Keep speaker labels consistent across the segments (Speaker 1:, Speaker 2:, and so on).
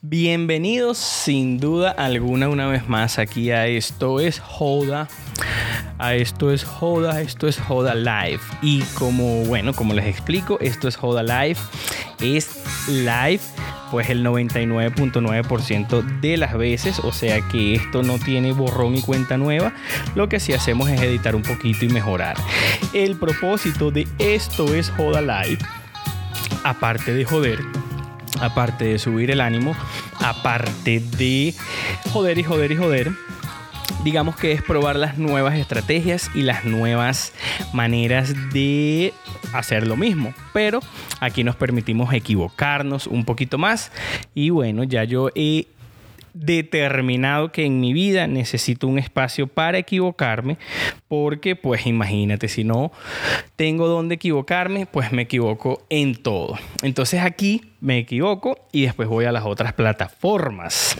Speaker 1: Bienvenidos sin duda alguna una vez más aquí a Esto es Joda. A Esto es Joda, esto es Joda Live. Y como, bueno, como les explico, esto es Joda Live. Es live pues el 99.9% de las veces, o sea que esto no tiene borrón y cuenta nueva, lo que sí hacemos es editar un poquito y mejorar. El propósito de esto es Joda Live, aparte de joder, aparte de subir el ánimo, aparte de joder y joder y joder, digamos que es probar las nuevas estrategias y las nuevas maneras de hacer lo mismo. Pero aquí nos permitimos equivocarnos un poquito más. Y bueno, ya yo he determinado que en mi vida necesito un espacio para equivocarme porque pues imagínate si no tengo donde equivocarme pues me equivoco en todo. Entonces aquí me equivoco y después voy a las otras plataformas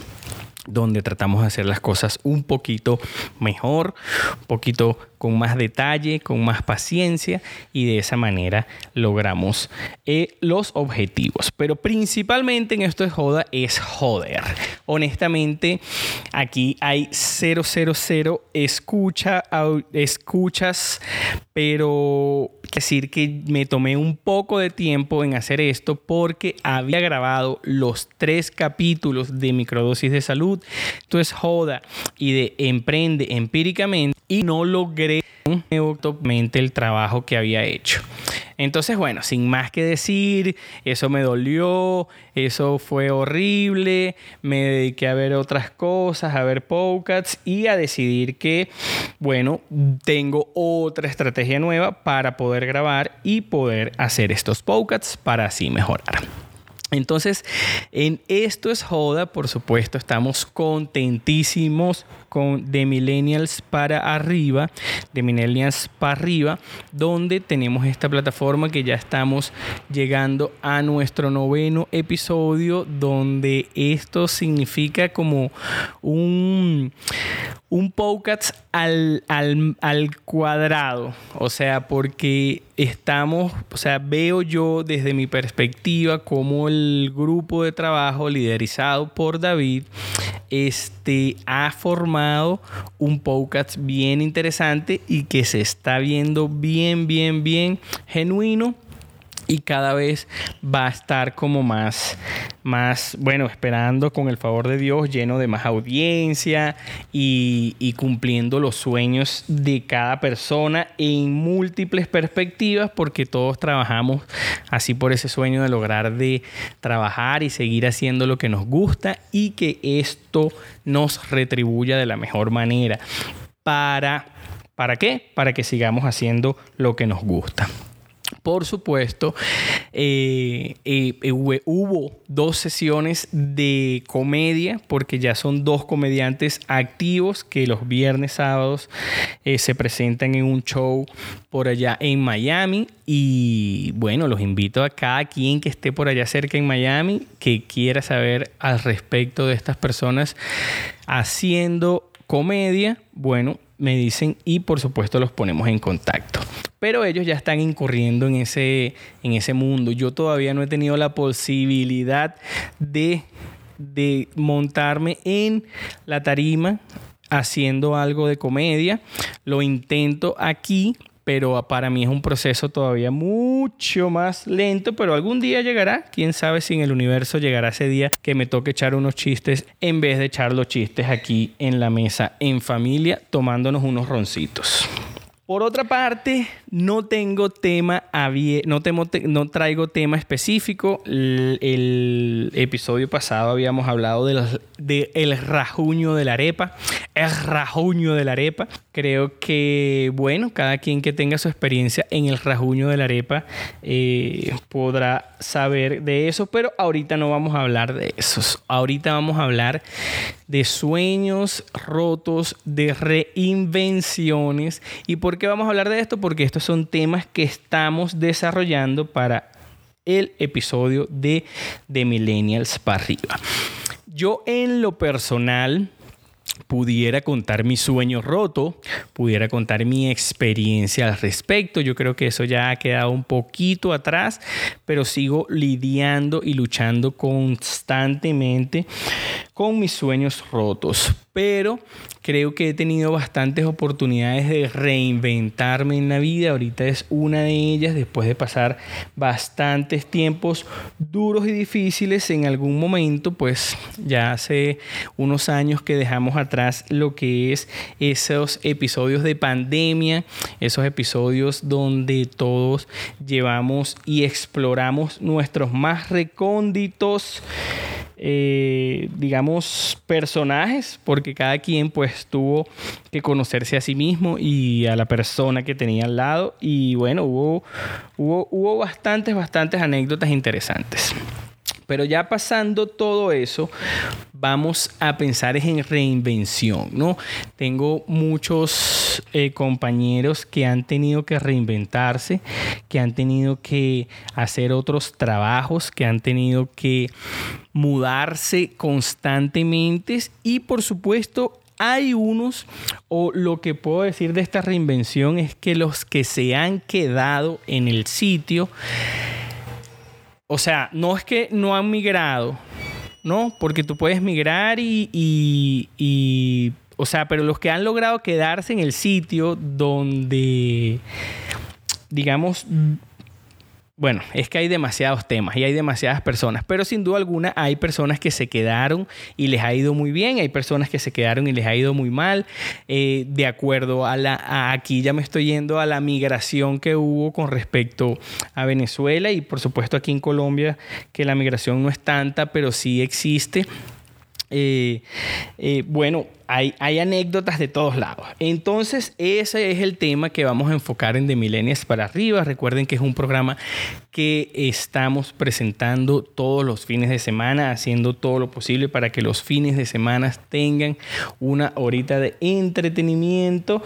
Speaker 1: donde tratamos de hacer las cosas un poquito mejor, un poquito con más detalle, con más paciencia y de esa manera logramos eh, los objetivos. Pero principalmente en esto de joda es joder. Honestamente, aquí hay 000 escucha, escuchas, pero decir que me tomé un poco de tiempo en hacer esto porque había grabado los tres capítulos de microdosis de salud, esto es joda y de emprende empíricamente y no logré el trabajo que había hecho. Entonces, bueno, sin más que decir, eso me dolió, eso fue horrible, me dediqué a ver otras cosas, a ver podcasts y a decidir que, bueno, tengo otra estrategia nueva para poder grabar y poder hacer estos podcasts para así mejorar. Entonces, en esto es joda, por supuesto, estamos contentísimos con de Millennials para arriba, de Millennials para arriba, donde tenemos esta plataforma que ya estamos llegando a nuestro noveno episodio, donde esto significa como un, un podcast al, al, cuadrado. O sea, porque estamos, o sea, veo yo desde mi perspectiva como el grupo de trabajo liderizado por David este, ha formado un podcast bien interesante y que se está viendo bien, bien, bien genuino y cada vez va a estar como más, más, bueno, esperando con el favor de Dios, lleno de más audiencia y, y, cumpliendo los sueños de cada persona en múltiples perspectivas, porque todos trabajamos así por ese sueño de lograr de trabajar y seguir haciendo lo que nos gusta y que esto nos retribuya de la mejor manera. ¿Para, ¿para qué? Para que sigamos haciendo lo que nos gusta. Por supuesto, eh, eh, eh, hubo dos sesiones de comedia, porque ya son dos comediantes activos que los viernes, sábados se presentan en un show por allá en Miami. Y bueno, los invito a cada quien que esté por allá cerca en Miami, que quiera saber al respecto de estas personas haciendo comedia. Bueno, me dicen y por supuesto los ponemos en contacto. Pero ellos ya están incurriendo en ese, en ese mundo. Yo todavía no he tenido la posibilidad de, de montarme en la tarima haciendo algo de comedia. Lo intento aquí, pero para mí es un proceso todavía mucho más lento, pero algún día llegará, quién sabe si en el universo llegará ese día que me toque echar unos chistes en vez de echar los chistes aquí en la mesa en familia tomándonos unos roncitos. Por otra parte, no tengo tema, no, no traigo tema específico. El, episodio pasado habíamos hablado del de el rajuño de la arepa. El rajuño de la arepa. Creo que, bueno, cada quien que tenga su experiencia en el rajuño de la arepa eh, podrá saber de eso, pero ahorita no vamos a hablar de eso. Ahorita vamos a hablar de sueños rotos, de reinvenciones. ¿Y por qué vamos a hablar de esto? Porque estos son temas que estamos desarrollando para el episodio de The Millennials para arriba. Yo en lo personal pudiera contar mi sueño roto, pudiera contar mi experiencia al respecto. Yo creo que eso ya ha quedado un poquito atrás, pero sigo lidiando y luchando constantemente con mis sueños rotos. Pero creo que he tenido bastantes oportunidades de reinventarme en la vida. Ahorita es una de ellas después de pasar bastantes tiempos duros y difíciles. En algún momento, pues ya hace unos años que dejamos atrás lo que es esos episodios de pandemia, esos episodios donde todos llevamos y exploramos nuestros más recónditos eh, digamos, personajes, porque cada quien pues tuvo que conocerse a sí mismo y a la persona que tenía al lado. Y bueno, hubo, hubo, hubo bastantes, bastantes anécdotas interesantes. Pero ya pasando todo eso, vamos a pensar en reinvención, ¿no? Tengo muchos eh, compañeros que han tenido que reinventarse, que han tenido que hacer otros trabajos, que han tenido que mudarse constantemente y por supuesto hay unos, o lo que puedo decir de esta reinvención es que los que se han quedado en el sitio, o sea, no es que no han migrado, ¿no? Porque tú puedes migrar y, y, o sea, pero los que han logrado quedarse en el sitio donde, digamos, bueno, es que hay demasiados temas y hay demasiadas personas, pero sin duda alguna hay personas que se quedaron y les ha ido muy bien, hay personas que se quedaron y les ha ido muy mal, eh, de acuerdo a la, aquí ya me estoy yendo a la migración que hubo con respecto a Venezuela y por supuesto aquí en Colombia que la migración no es tanta, pero sí existe. Eh, eh, bueno, hay, anécdotas de todos lados. Entonces, ese es el tema que vamos a enfocar en The Millennials para arriba. Recuerden que es un programa que estamos presentando todos los fines de semana, haciendo todo lo posible para que los fines de semana tengan una horita de entretenimiento,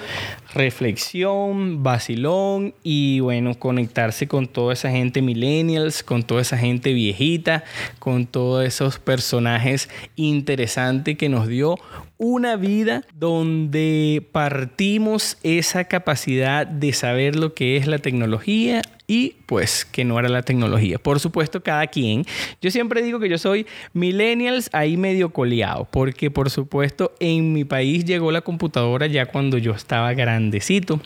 Speaker 1: reflexión, vacilón y bueno, conectarse con toda esa gente millennials, con toda esa gente viejita, con todos esos personajes interesantes que nos dio una vida donde partimos esa capacidad de saber lo que es la tecnología y pues que no era la tecnología. Por supuesto, cada quien. Yo siempre digo que yo soy millennials ahí medio coleado, porque por supuesto en mi país llegó la computadora ya cuando yo estaba grandecito.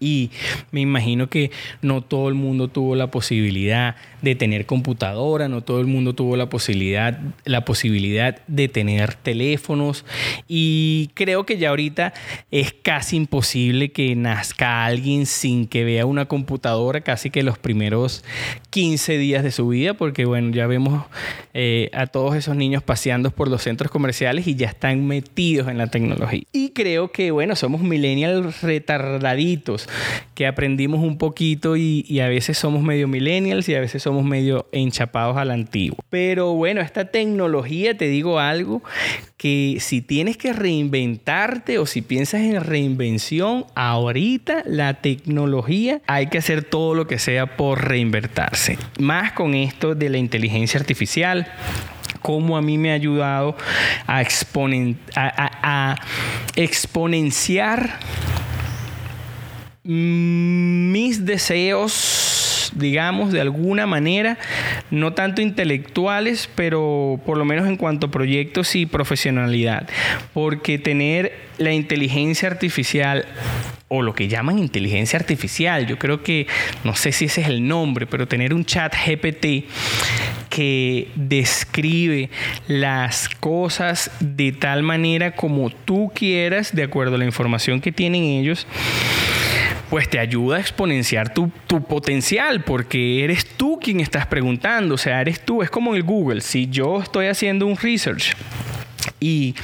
Speaker 1: Y me imagino que no todo el mundo tuvo la posibilidad de tener computadora, no todo el mundo tuvo la posibilidad, la posibilidad de tener teléfonos. Y creo que ya ahorita es casi imposible que nazca alguien sin que vea una computadora casi que los primeros 15 días de su vida, porque bueno, ya vemos eh, a todos esos niños paseando por los centros comerciales y ya están metidos en la tecnología. Y creo que bueno, somos millennials retardaditos que aprendimos un poquito y, a veces somos medio millennials y a veces somos medio enchapados al antiguo. Pero bueno, esta tecnología, te digo algo, que si tienes que reinventarte o si piensas en reinvención, ahorita la tecnología hay que hacer todo lo que sea por reinvertirse. Más con esto de la inteligencia artificial cómo a mí me ha ayudado a, a exponenciar mis deseos, digamos, de alguna manera, no tanto intelectuales, pero por lo menos en cuanto a proyectos y profesionalidad. Porque tener la inteligencia artificial o lo que llaman inteligencia artificial, yo creo que, no sé si ese es el nombre, pero tener un chat GPT que describe las cosas de tal manera como tú quieras, de acuerdo a la información que tienen ellos, pues te ayuda a exponenciar tu, tu, potencial, porque eres tú quien estás preguntando, o sea, eres tú, es como el Google, si yo estoy haciendo un research y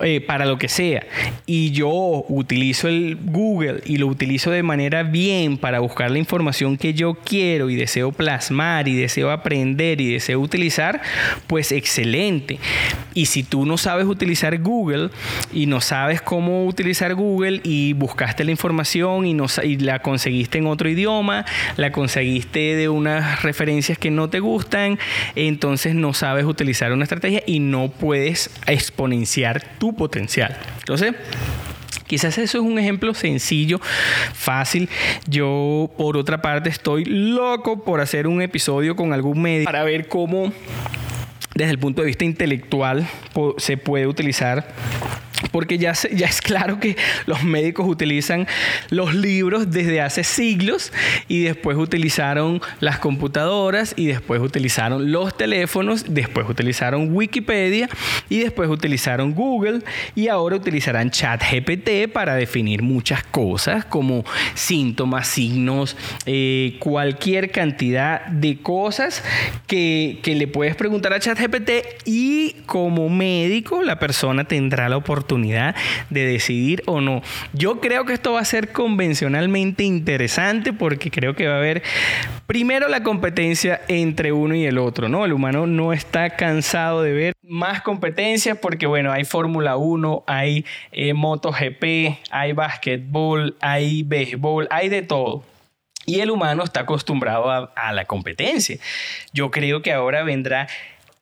Speaker 1: eh, para lo que sea. Y yo utilizo el Google y lo utilizo de manera bien para buscar la información que yo quiero y deseo plasmar y deseo aprender y deseo utilizar pues excelente. Y si tú no sabes utilizar Google y no sabes cómo utilizar Google y buscaste la información y, no, y la conseguiste en otro idioma la conseguiste de unas referencias que no te gustan entonces no sabes utilizar una estrategia y no puedes exponenciar tu potencial. Entonces, Quizás eso es un ejemplo sencillo, fácil. Yo, por otra parte, estoy loco por hacer un episodio con algún medio para ver cómo, desde el punto de vista intelectual, se puede utilizar porque ya, ya es claro que los médicos utilizan los libros desde hace siglos y después utilizaron las computadoras y después utilizaron los teléfonos, después utilizaron Wikipedia y después utilizaron Google y ahora utilizarán ChatGPT para definir muchas cosas como síntomas, signos, eh, cualquier cantidad de cosas que le puedes preguntar a ChatGPT y como médico la persona tendrá la oportunidad de decidir o no. Yo creo que esto va a ser convencionalmente interesante porque creo que va a haber primero la competencia entre uno y el otro, ¿no? El humano no está cansado de ver más competencia porque, bueno, hay Fórmula 1, hay eh, MotoGP, hay básquetbol, hay béisbol, hay de todo. Y el humano está acostumbrado a la competencia. Yo creo que ahora vendrá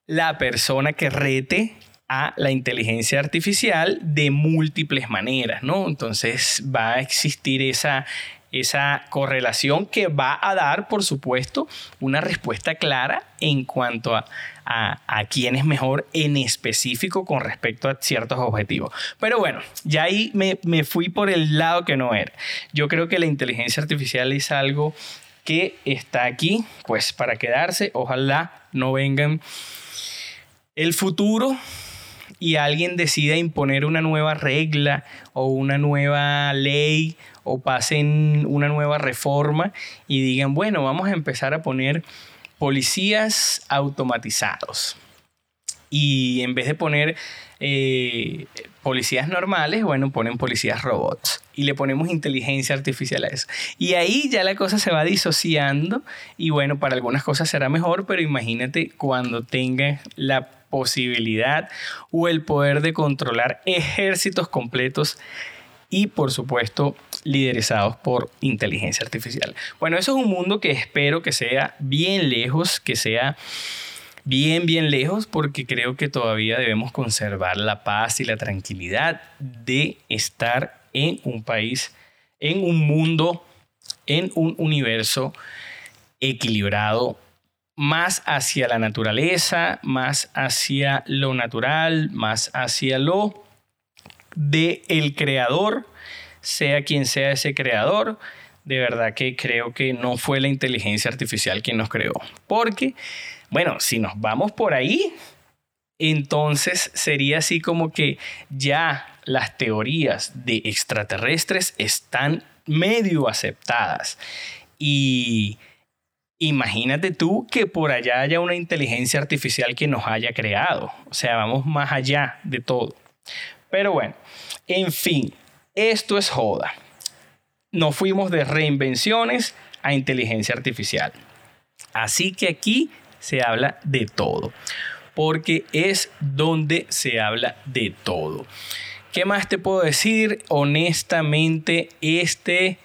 Speaker 1: la persona que rete a la inteligencia artificial de múltiples maneras, ¿no? Entonces va a existir esa, esa correlación que va a dar, por supuesto, una respuesta clara en cuanto a, a, quién es mejor en específico con respecto a ciertos objetivos. Pero bueno, ya ahí me, me fui por el lado que no era. Yo creo que la inteligencia artificial es algo que está aquí, pues para quedarse. Ojalá no vengan el futuro y alguien decida imponer una nueva regla o una nueva ley o pasen una nueva reforma y digan, bueno, vamos a empezar a poner policías automatizados. Y en vez de poner eh, policías normales, bueno, ponen policías robots y le ponemos inteligencia artificial a eso. Y ahí ya la cosa se va disociando y bueno, para algunas cosas será mejor, pero imagínate cuando tenga la posibilidad o el poder de controlar ejércitos completos y por supuesto liderizados por inteligencia artificial. Bueno, eso es un mundo que espero que sea bien lejos, que sea bien, bien lejos, porque creo que todavía debemos conservar la paz y la tranquilidad de estar en un país, en un mundo, en un universo equilibrado más hacia la naturaleza, más hacia lo natural, más hacia lo de el creador, sea quien sea ese creador. De verdad que creo que no fue la inteligencia artificial quien nos creó. Porque, bueno, si nos vamos por ahí, entonces sería así como que ya las teorías de extraterrestres están medio aceptadas. Y Imagínate tú que por allá haya una inteligencia artificial que nos haya creado. O sea, vamos más allá de todo. Pero bueno, en fin, esto es joda. Nos fuimos de reinvenciones a inteligencia artificial. Así que aquí se habla de todo. Porque es donde se habla de todo. ¿Qué más te puedo decir? Honestamente, este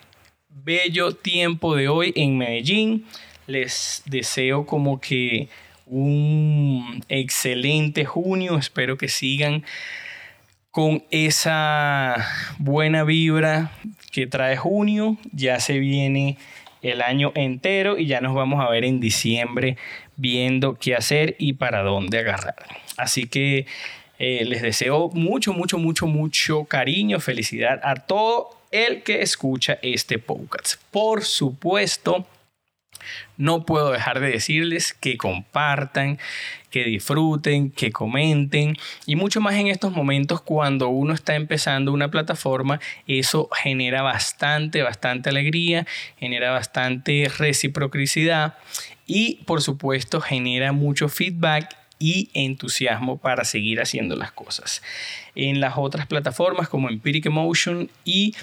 Speaker 1: bello tiempo de hoy en Medellín les deseo como que un excelente junio. Espero que sigan con esa buena vibra que trae junio. Ya se viene el año entero y ya nos vamos a ver en diciembre viendo qué hacer y para dónde agarrar. Así que eh, les deseo mucho, mucho, mucho, mucho cariño, felicidad a todo el que escucha este podcast. Por supuesto, no puedo dejar de decirles que compartan, que disfruten, que comenten y mucho más en estos momentos cuando uno está empezando una plataforma, eso genera bastante, bastante alegría, genera bastante reciprocidad y por supuesto genera mucho feedback y entusiasmo para seguir haciendo las cosas. En las otras plataformas como Empiric Emotion y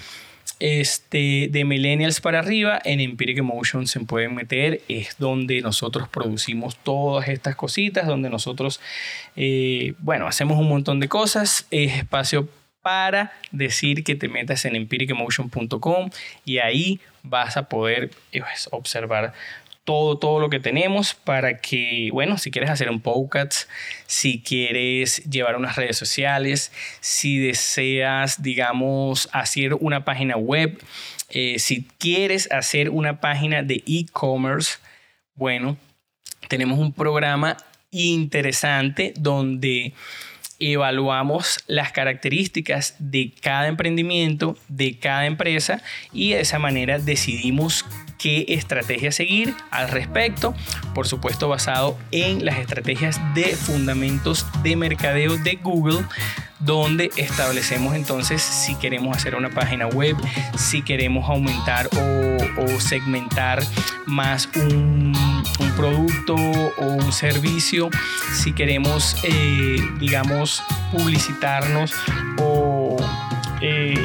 Speaker 1: este, de millennials para arriba, en Empiric Emotion se pueden meter, es donde nosotros producimos todas estas cositas, donde nosotros, eh, bueno, hacemos un montón de cosas, es espacio para decir que te metas en empiricemotion.com y ahí vas a poder pues, observar todo, todo lo que tenemos para que, bueno, si quieres hacer un podcast, si quieres llevar unas redes sociales, si deseas, digamos, hacer una página web, eh, si quieres hacer una página de e-commerce, bueno, tenemos un programa interesante donde evaluamos las características de cada emprendimiento, de cada empresa y de esa manera decidimos qué estrategia seguir al respecto, por supuesto basado en las estrategias de fundamentos de mercadeo de Google donde establecemos entonces si queremos hacer una página web, si queremos aumentar o, segmentar más un, producto o un servicio, si queremos, eh, digamos, publicitarnos o eh,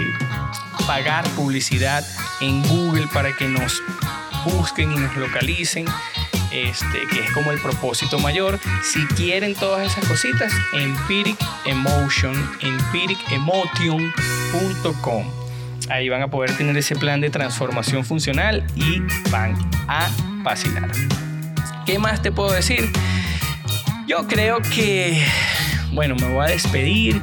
Speaker 1: pagar publicidad en Google para que nos busquen y nos localicen este, que es como el propósito mayor. Si quieren todas esas cositas, Empiric Emotion, empiricemotion.com. Ahí van a poder tener ese plan de transformación funcional y van a vacilar. ¿Qué más te puedo decir? Yo creo que, bueno, me voy a despedir.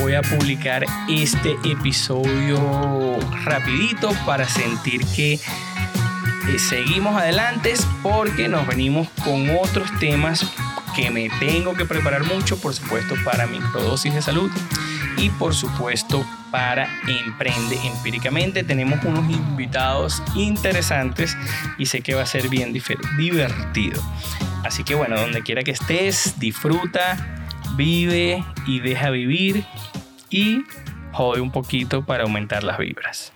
Speaker 1: Voy a publicar este episodio rapidito para sentir que seguimos adelante porque nos venimos con otros temas que me tengo que preparar mucho, por supuesto, para microdosis de salud y por supuesto para Emprende Empíricamente. Tenemos unos invitados interesantes y sé que va a ser bien divertido. Así que bueno, donde quiera que estés, disfruta, vive y deja vivir y jode un poquito para aumentar las vibras.